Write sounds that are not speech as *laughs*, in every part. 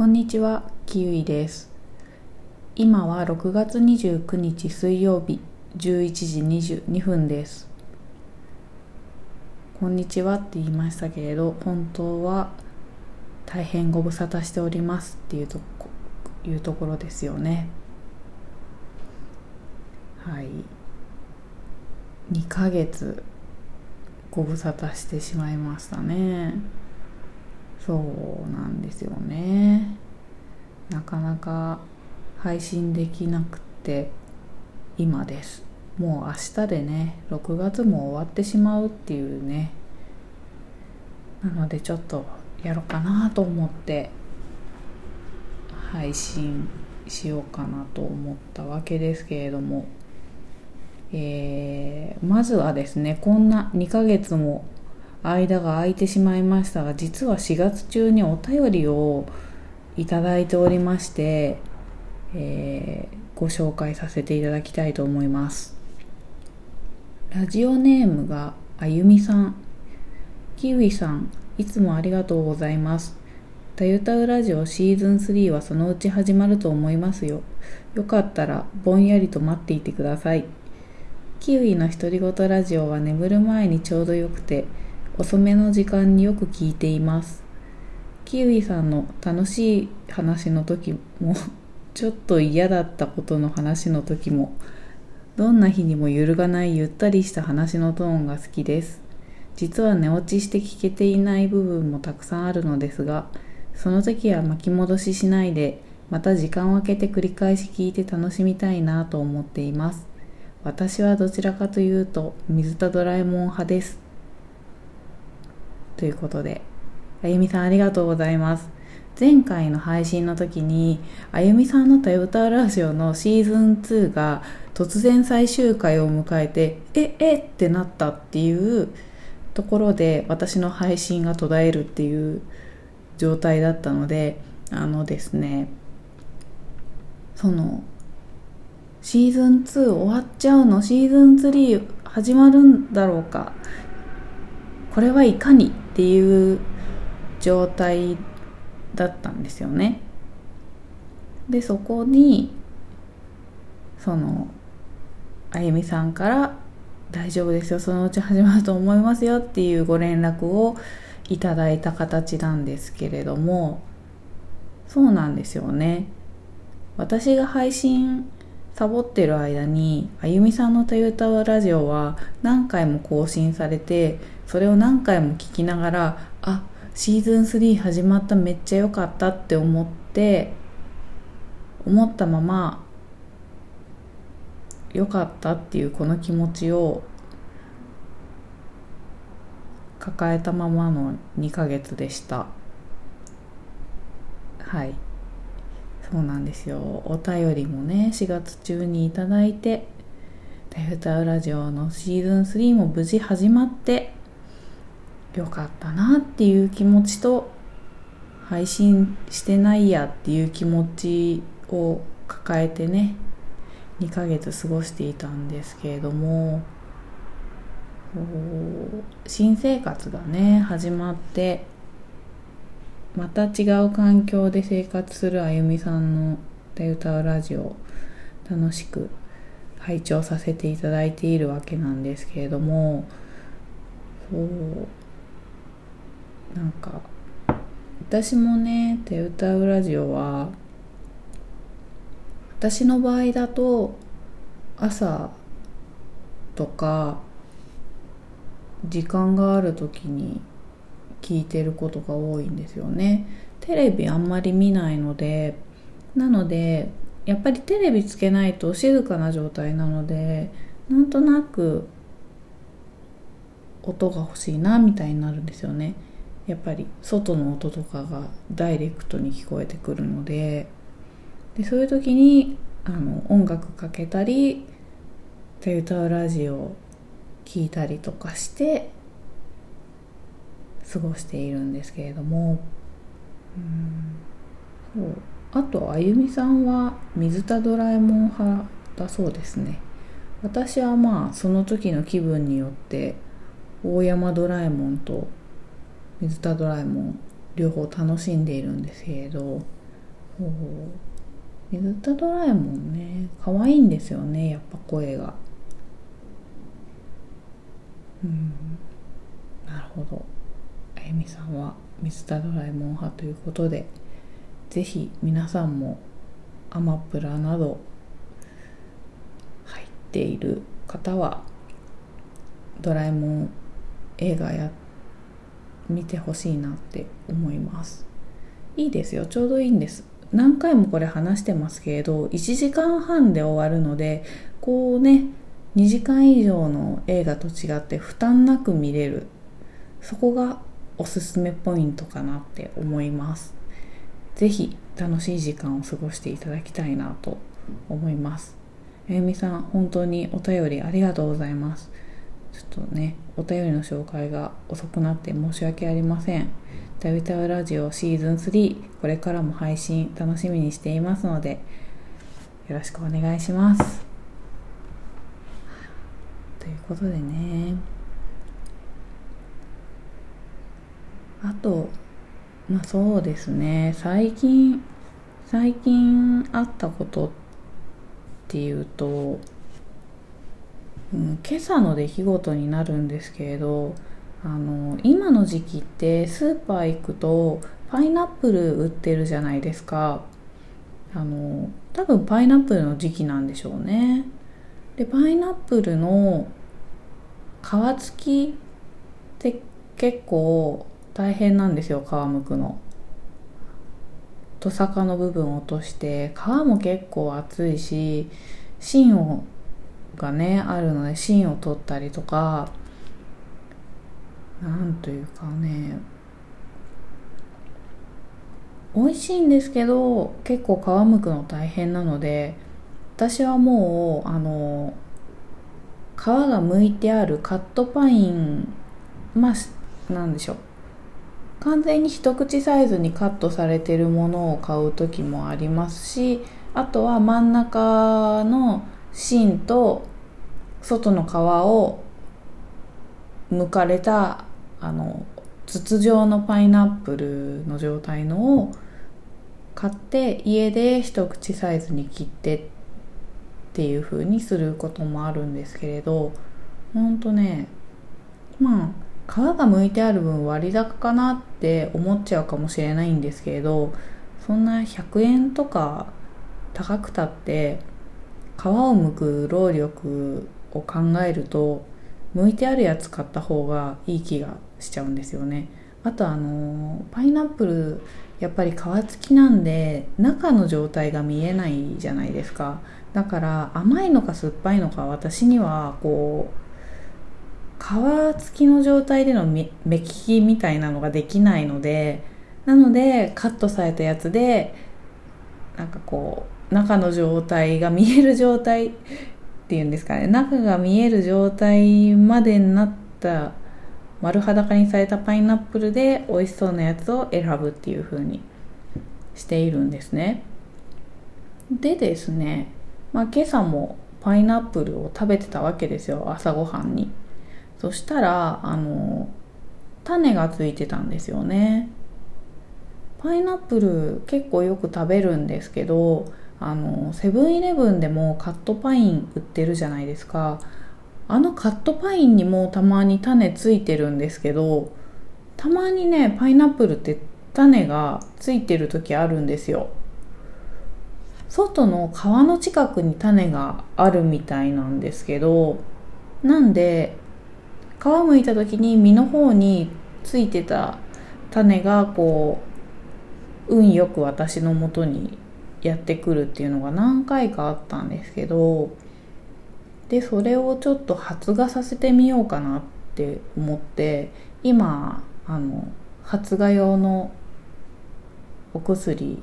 こんにちは、キウイです。今は6月29日水曜日11時22分です。こんにちはって言いましたけれど、本当は大変ご無沙汰しておりますっていうとこいうところですよね。はい。2ヶ月ご無沙汰してしまいましたね。そうなんですよね。なかなか配信できなくて今です。もう明日でね6月も終わってしまうっていうね。なのでちょっとやろうかなと思って配信しようかなと思ったわけですけれども。えー、まずはですねこんな2ヶ月も間が空いてしまいましたが実は4月中にお便りをいただいておりまして、えー、ご紹介させていただきたいと思います。ラジオネームがあゆみさん。キウイさんいつもありがとうございます。たゆたうラジオシーズン3はそのうち始まると思いますよ。よかったらぼんやりと待っていてください。キウイの独り言ラジオは眠る前にちょうどよくて遅めの時間によく聞いています。キウイさんの楽しい話の時も *laughs* ちょっと嫌だったことの話の時もどんな日にも揺るがないゆったりした話のトーンが好きです。実は寝落ちして聞けていない部分もたくさんあるのですがその時は巻き戻ししないでまた時間を空けて繰り返し聞いて楽しみたいなと思っています。私はどちらかというと水田ドラえもん派です。ということで、あゆみさんありがとうございます。前回の配信の時に、あゆみさんのたよたラジオのシーズン2が突然最終回を迎えて、え、えってなったっていうところで私の配信が途絶えるっていう状態だったので、あのですね、その、シーズン2終わっちゃうの？シーズン3始まるんだろうか？これはいかにっていう状態だったんですよね。でそこにそのあゆみさんから「大丈夫ですよそのうち始まると思いますよ」っていうご連絡をいただいた形なんですけれどもそうなんですよね。私が配信サボってる間にあゆみさんのたゆたラジオは何回も更新されてそれを何回も聞きながらあシーズン3始まっためっちゃ良かったって思って思ったまま良かったっていうこの気持ちを抱えたままの2ヶ月でした。はい。そうなんですよ。お便りもね4月中にいただいて「タフタウラジオ」のシーズン3も無事始まってよかったなっていう気持ちと配信してないやっていう気持ちを抱えてね2ヶ月過ごしていたんですけれども新生活がね始まってまた違う環境で生活するあゆみさんの「歌歌うラジオ」楽しく拝聴させていただいているわけなんですけれどもそうなんか私もね「手歌うラジオは」私の場合だと朝とか時間がある時に聞いてることが多いんですよね。テレビあんまり見ないのでなのでやっぱりテレビつけないと静かな状態なのでなんとなく音が欲しいなみたいになるんですよね。やっぱり外の音とかがダイレクトに聞こえてくるのででそういう時にあの音楽かけたりで歌うラジオ聞いたりとかして過ごしているんですけれども。うん。そう。あとあゆみさんは水田ドラえもん派だそうですね。私はまあその時の気分によって大山ドラえもんと水田ドラえもん両方楽しんでいるんですけれど水田ドラえもんね可愛いんですよねやっぱ声が。うん。なるほど。あゆみさんは水田ドラえもん派ということでぜひ皆さんもアマプラなど入っている方はドラえもん映画や見てほしいなって思います。いいですよ。ちょうどいいんです。何回もこれ話してますけれど1時間半で終わるのでこうね2時間以上の映画と違って負担なく見れる。そこがおすすめポイントかなって思います。是非楽しい時間を過ごしていただきたいなと思います。あゆみさん本当にお便りありがとうございます。ちょっとねお便りの紹介が遅くなって申し訳ありません。タビタウラジオシーズン3これからも配信楽しみにしていますのでよろしくお願いします。ということでね。あとまあそうですね。最近最近あったことっていうと、うん、今朝の出来事になるんですけれどあの今の時期ってスーパー行くとパイナップル売ってるじゃないですか。あの多分パイナップルの時期なんでしょうね。でパイナップルの皮付きって結構大変なんですよ皮むくの。トサカの部分を落として皮も結構厚いし芯をがねあるので芯を取ったりとかなんというかね美味しいんですけど結構皮むくの大変なので私はもうあの皮が剥いてあるカットパインまあなんでしょう完全に一口サイズにカットされてるものを買う時もありますしあとは真ん中の芯と外の皮を剥かれたあの筒状のパイナップルの状態のを買って家で一口サイズに切ってっていう風にすることもあるんですけれどほんとねまあ皮が剥いてある分割高かなって思っちゃうかもしれないんですけれどそんな100円とか高くたって皮を剥く労力を考えると剥いてあるやつ買った方がいい気がしちゃうんですよね。あとあのパイナップルやっぱり皮付きなんで中の状態が見えないじゃないですか。だから甘いのか酸っぱいのか私にはこう皮付きの状態での目利きみたいなのができないのでなのでカットされたやつでなんかこう中の状態が見える状態ていうんですかね。中が見える状態までになった丸裸にされたパイナップルで美味しそうなやつを選ぶっていう風にしているんですね。でですねまあ、今朝もパイナップルを食べてたわけですよ朝ごはんに。そしたらあの種がついてたんですよね。パイナップル結構よく食べるんですけどあのセブンイレブンでもカットパイン売ってるじゃないですか。あのカットパインにもたまに種ついてるんですけどたまにねパイナップルって種がついてる時あるんですよ。外の川の近くに種があるみたいなんですけどなんで皮むいた時に実の方についてた種がこう運よく私のもとにやってくるっていうのが何回かあったんですけどでそれをちょっと発芽させてみようかなって思って今あの発芽用のお薬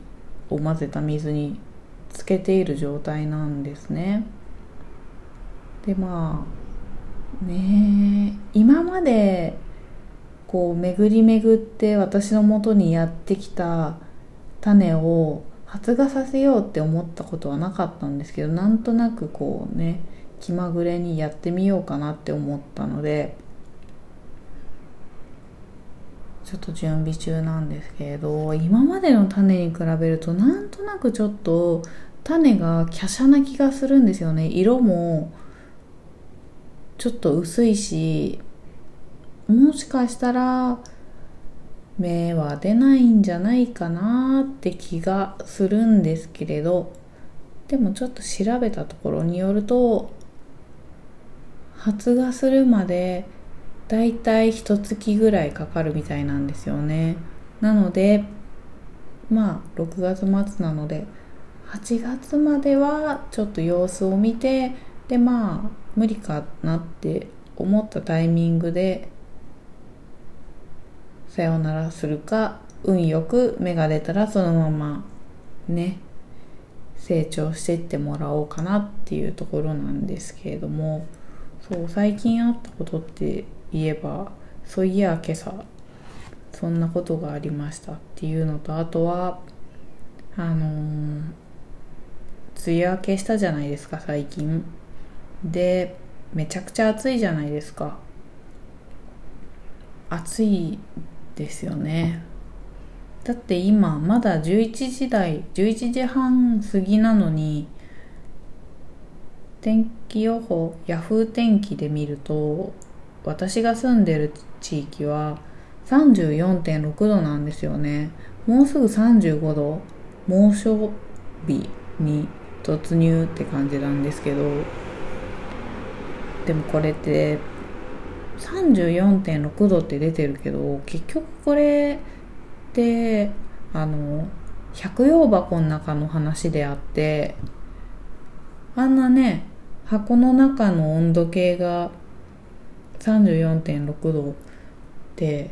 を混ぜた水につけている状態なんですね。でまあね今までこう巡り巡って私のもとにやってきた種を発芽させようって思ったことはなかったんですけどなんとなくこうね気まぐれにやってみようかなって思ったのでちょっと準備中なんですけれど今までの種に比べるとなんとなくちょっと種が華奢な気がするんですよね。色もちょっと薄いしもしかしたら芽は出ないんじゃないかなって気がするんですけれどでもちょっと調べたところによると発芽するまでだいたい一月ぐらいかかるみたいなんですよね。なのでまあ6月末なので8月まではちょっと様子を見てでまあ無理かなって思ったタイミングでさよならするか運よく芽が出たらそのままね成長していってもらおうかなっていうところなんですけれどもそう最近あったことって言えばそういや今朝そんなことがありましたっていうのとあとはあのー、梅雨明けしたじゃないですか最近。でめちゃくちゃ暑いじゃないですか。暑いですよね。だって今まだ11時台11時半過ぎなのに天気予報ヤフー天気で見ると私が住んでる地域は34.6度なんですよね。もうすぐ35度猛暑日に突入って感じなんですけど。でもこれって34.6度って出てるけど結局これってあの百葉箱の中の話であってあんなね箱の中の温度計が34.6度って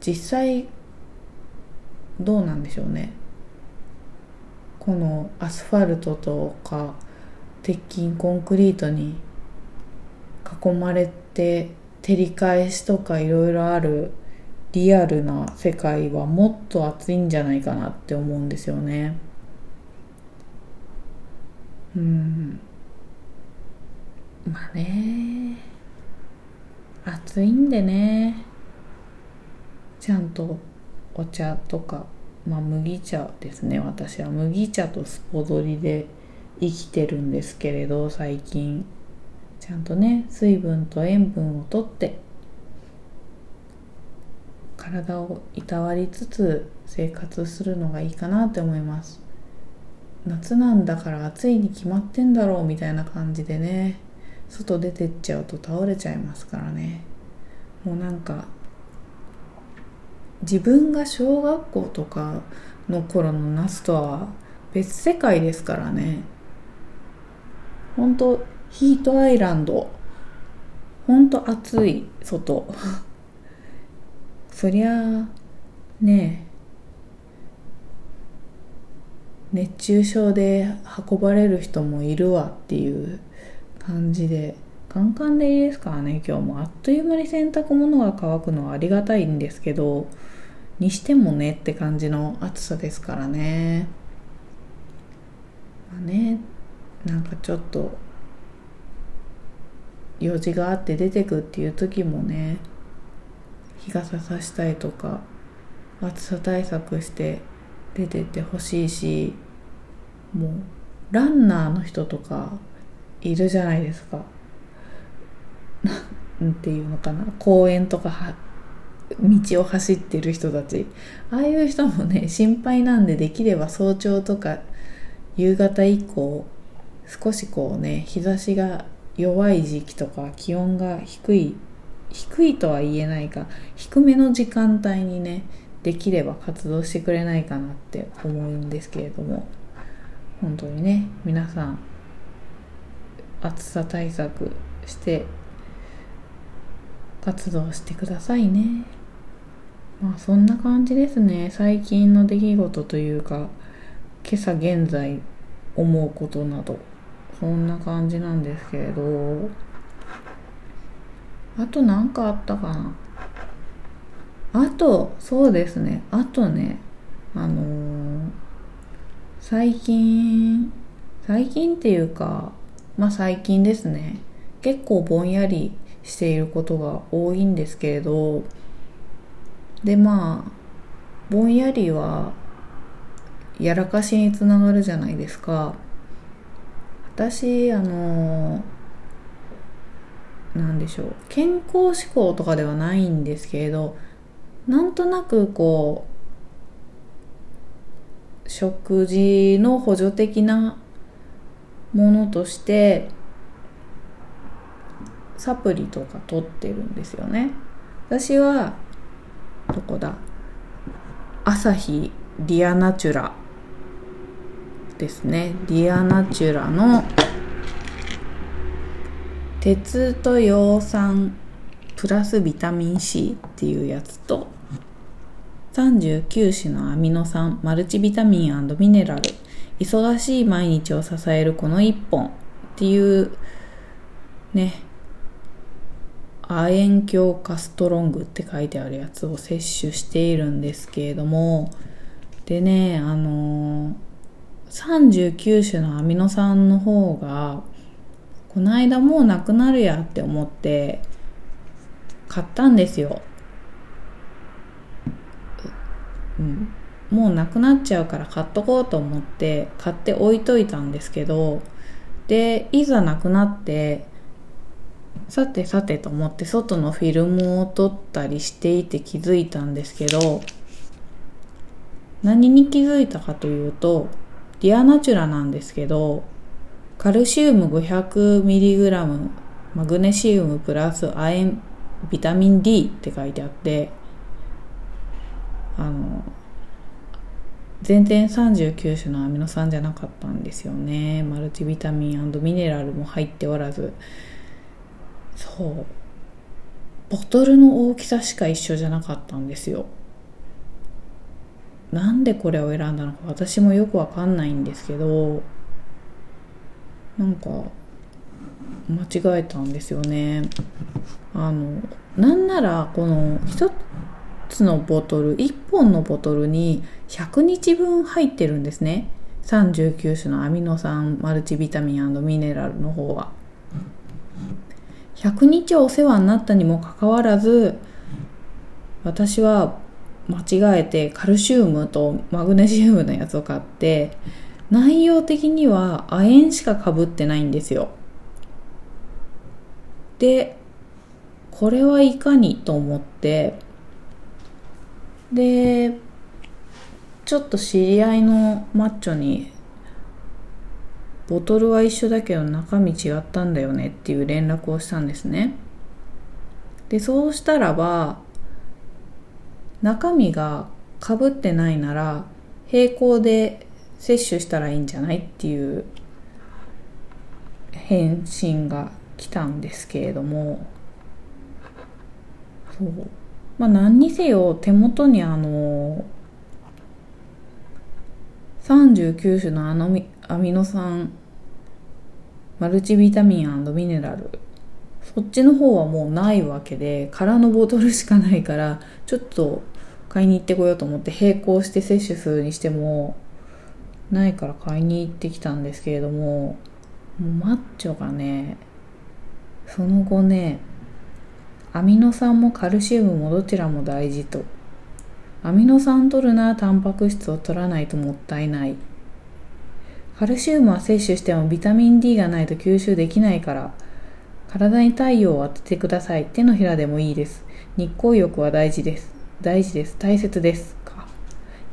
実際どうなんでしょうね。このアスファルトとか鉄筋コンクリートに囲まれて照り返しとかいろいろあるリアルな世界はもっと暑いんじゃないかなって思うんですよね。うん。まあね。暑いんでね。ちゃんとお茶とか、まあ、麦茶ですね。私は麦茶とスポドリで生きてるんですけれど最近。ちゃんとね水分と塩分をとって体をいたわりつつ生活するのがいいかなって思います。夏なんだから暑いに決まってんだろうみたいな感じでね外出てっちゃうと倒れちゃいますからね。もうなんか自分が小学校とかの頃の夏とは別世界ですからね。本当ヒートアイランド。本当暑い外。*laughs* そりゃね。え熱中症で運ばれる人もいるわっていう感じで。カンカンでいいですからね。今日もあっという間に洗濯物が乾くのはありがたいんですけど。にしてもねって感じの暑さですからね。まあねなんかちょっと用事があって出てくっていう時もね日傘さしたいとか暑さ対策して出てってほしいしもうランナーの人とかいるじゃないですか。*laughs* なんていうのかな公園とかは道を走ってる人たちああいう人もね心配なんでできれば早朝とか夕方以降少しこうね日差しが弱い時期とか気温が低い低いとは言えないか低めの時間帯にねできれば活動してくれないかなって思うんですけれども。本当にね皆さん暑さ対策して活動してくださいね。まあそんな感じですね。最近の出来事というか今朝現在思うことなど。そんな感じなんですけれどあと何かあったかな？あとそうですね。あとねあのー、最近最近っていうかまあ最近ですね。結構ぼんやりしていることが多いんですけれどでまあぼんやりはやらかしにつながるじゃないですか。私あのなんでしょう健康志向とかではないんですけれどなんとなくこう食事の補助的なものとしてサプリとか取ってるんですよね。私はどこだ？朝日ディアナチュラ。ですね。ディアナチュラの鉄と葉酸プラスビタミン C っていうやつと39種のアミノ酸マルチビタミンミネラル忙しい毎日を支えるこの1本っていうね亜鉛強化ストロングって書いてあるやつを摂取しているんですけれども。でねあのー、39種のアミノ酸の方がこの間もうなくなるやって思って買ったんですよ、うん、もうなくなっちゃうから買っとこうと思って買って置いといたんですけどでいざなくなってさてさてと思って外のフィルムを撮ったりしていて気づいたんですけど何に気づいたかというとディアナチュラなんですけどカルシウム 500mg マグネシウムプラス亜鉛ビタミン D って書いてあってあの全然39種のアミノ酸じゃなかったんですよね。マルチビタミンミネラルも入っておらず。そう。ボトルの大きさしか一緒じゃなかったんですよ。なんでこれを選んだのか私もよくわかんないんですけどなんか間違えたんですよね。あのなんならこの一つのボトル1本のボトルに100日分入ってるんですね。39種のアミノ酸マルチビタミンミネラルの方は。100日お世話になったにもかかわらず私は間違えてカルシウムとマグネシウムのやつを買って内容的には亜鉛しかかぶってないんですよ。でこれはいかにと思ってでちょっと知り合いのマッチョにボトルは一緒だけど中身違ったんだよねっていう連絡をしたんですね。でそうしたらば中身がかぶってないなら並行で摂取したらいいんじゃない？っていう返信が来たんですけれども。そう。まあ何にせよ手元にあの39種のアノアミノ酸マルチビタミンミネラルそっちの方はもうないわけで空のボトルしかないからちょっと買いに行ってこようと思って並行して摂取するにしてもないから買いに行ってきたんですけれどもマッチョがねその後ねアミノ酸もカルシウムもどちらも大事と。アミノ酸取るならタンパク質を取らないともったいない。カルシウムは摂取してもビタミン D がないと吸収できないから体に太陽を当ててください。手のひらでもいいです。日光浴は大事です。大事です。大切ですか。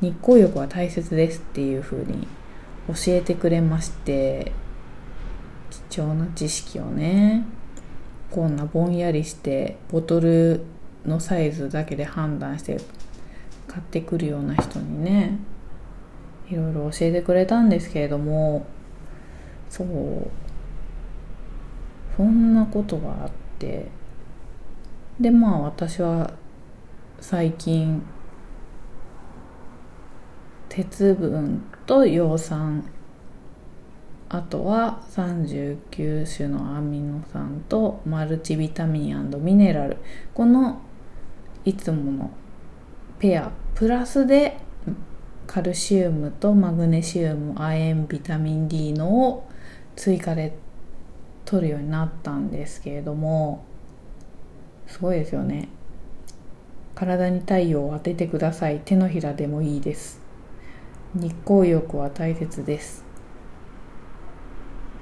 日光浴は大切ですっていう風に教えてくれまして貴重な知識をねこんなぼんやりしてボトルのサイズだけで判断して買ってくるような人にねいろいろ教えてくれたんですけれどもそうそんなことがあってでまあ私は最近鉄分と葉酸あとは39種のアミノ酸とマルチビタミンミネラル。このいつものペアプラスでカルシウムとマグネシウム亜鉛ビタミン D のを追加で取るようになったんですけれどもすごいですよね。体に太陽を当ててください。手のひらでもいいです。日光浴は大切です。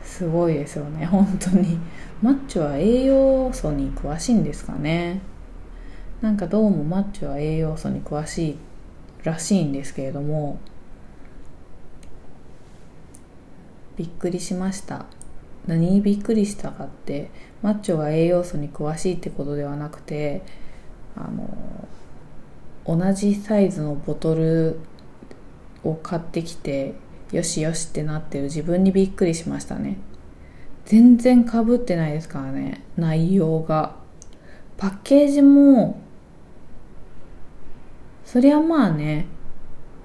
すごいですよね。本当に。マッチョは栄養素に詳しいんですかね。なんかどうもマッチョは栄養素に詳しいらしいんですけれどもびっくりしました。何？にびっくりしたかってマッチョが栄養素に詳しいってことではなくてあの同じサイズのボトルを買ってきてよしよしってなってる。自分にびっくりしましたね。全然かぶってないですからね。内容が。パッケージもそりゃまあね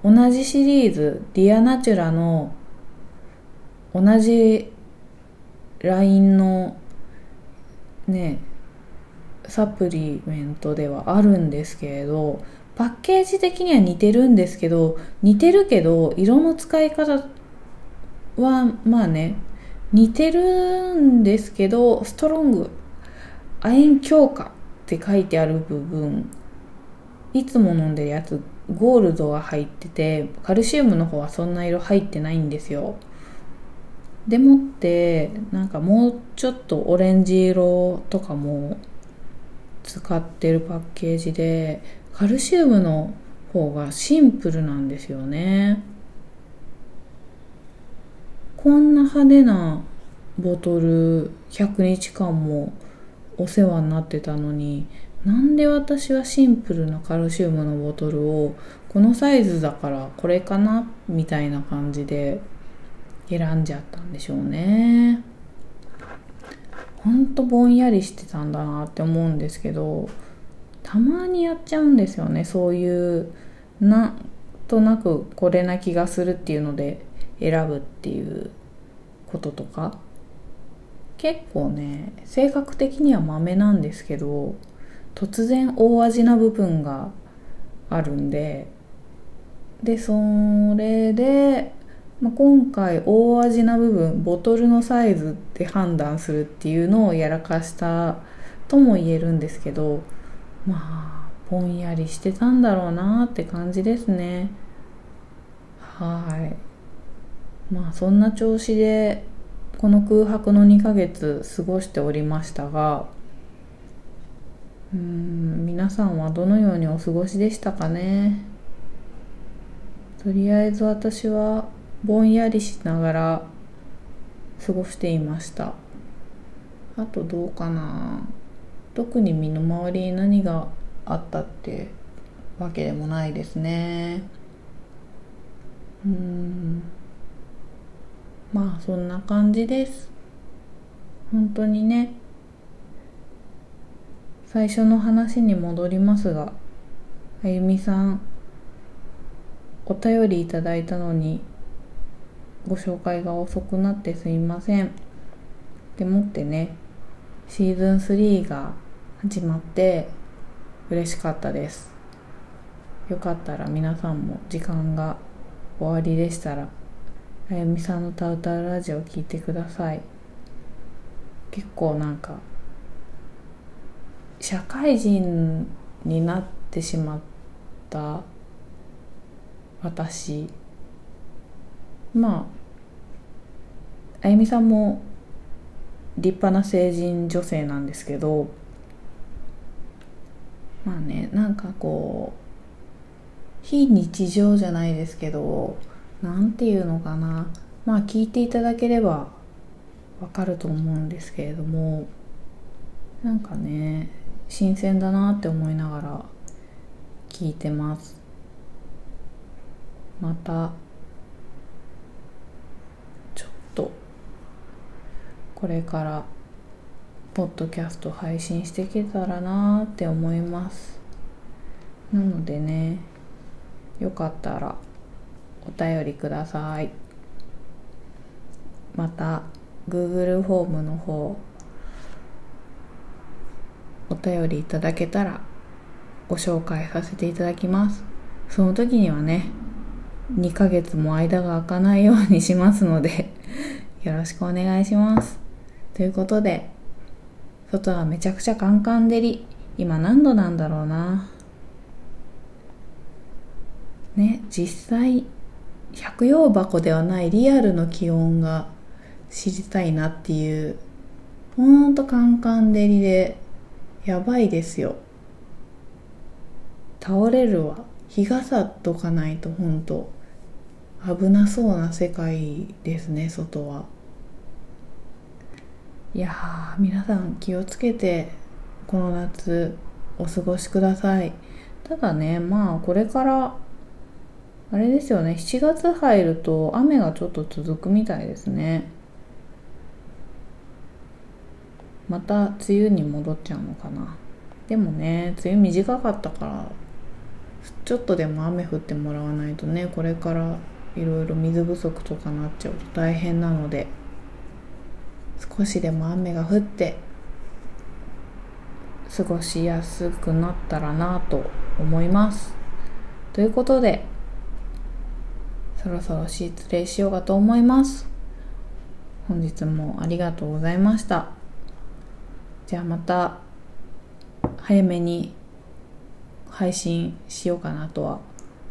同じシリーズディアナチュラの同じラインのねサプリメントではあるんですけれどパッケージ的には似てるんですけど似てるけど色の使い方はまあね似てるんですけどストロング亜鉛強化って書いてある部分いつも飲んでるやつゴールドが入っててカルシウムの方はそんな色入ってないんですよ。でもってなんかもうちょっとオレンジ色とかも使ってるパッケージでカルシウムの方がシンプルなんですよね。こんな派手なボトル100日間もお世話になってたのになんで私はシンプルなカルシウムのボトルをこのサイズだからこれかなみたいな感じで選んじゃったんでしょうね。ほんとぼんやりしてたんだなって思うんですけどたまにやっちゃうんですよね。そういうなんとなくこれな気がするっていうので選ぶっていうこととか。結構ね性格的にはマメなんですけど突然大味な部分があるんででそれで、まあ、今回大味な部分ボトルのサイズで判断するっていうのをやらかしたとも言えるんですけどまあぼんやりしてたんだろうなって感じですね。はい。まあそんな調子でこの空白の2ヶ月過ごしておりましたがうん皆さんはどのようにお過ごしでしたかね。とりあえず私はぼんやりしながら過ごしていました。あとどうかな。特に身の回りに何があったってわけでもないですね。うん。まあそんな感じです。本当にね。最初の話に戻りますがあゆみさんお便りいただいたのにご紹介が遅くなってすいません。でもってねシーズン3が始まって嬉しかったです。よかったら皆さんも時間が終わりでしたらあやみさんのタウタウラジオ聞いてください。結構なんか社会人になってしまった私。まあゆみさんも立派な成人女性なんですけどまあねなんかこう非日常じゃないですけど何て言うのかな。まあ聞いていただければわかると思うんですけれどもなんかね新鮮だなって思いながら聞いてます。またちょっとこれからポッドキャスト配信していけたらなーって思います。なのでねよかったらお便りください。また Google フォームの方お便りいただけたらご紹介させていただきます。その時にはね2ヶ月も間が空かないようにしますのでよろしくお願いします。ということで外はめちゃくちゃカンカン照り。今何度なんだろうな。ね実際百葉箱ではないリアルの気温が知りたいなっていうほんとカンカン照りでやばいですよ。倒れるわ。日傘とかないとほんと危なそうな世界ですね外は。いやー皆さん気をつけてこの夏お過ごしください。ただねまあこれからあれですよね7月入ると雨がちょっと続くみたいですね。また梅雨に戻っちゃうのかな。でもね梅雨短かったからちょっとでも雨降ってもらわないとねこれからいろいろ水不足とかなっちゃうと大変なので。少しでも雨が降って過ごしやすくなったらなと思います。ということでそろそろ失礼しようかと思います。本日もありがとうございました。じゃあまた早めに配信しようかなとは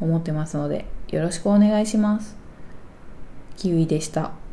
思ってますのでよろしくお願いします。キウイでした。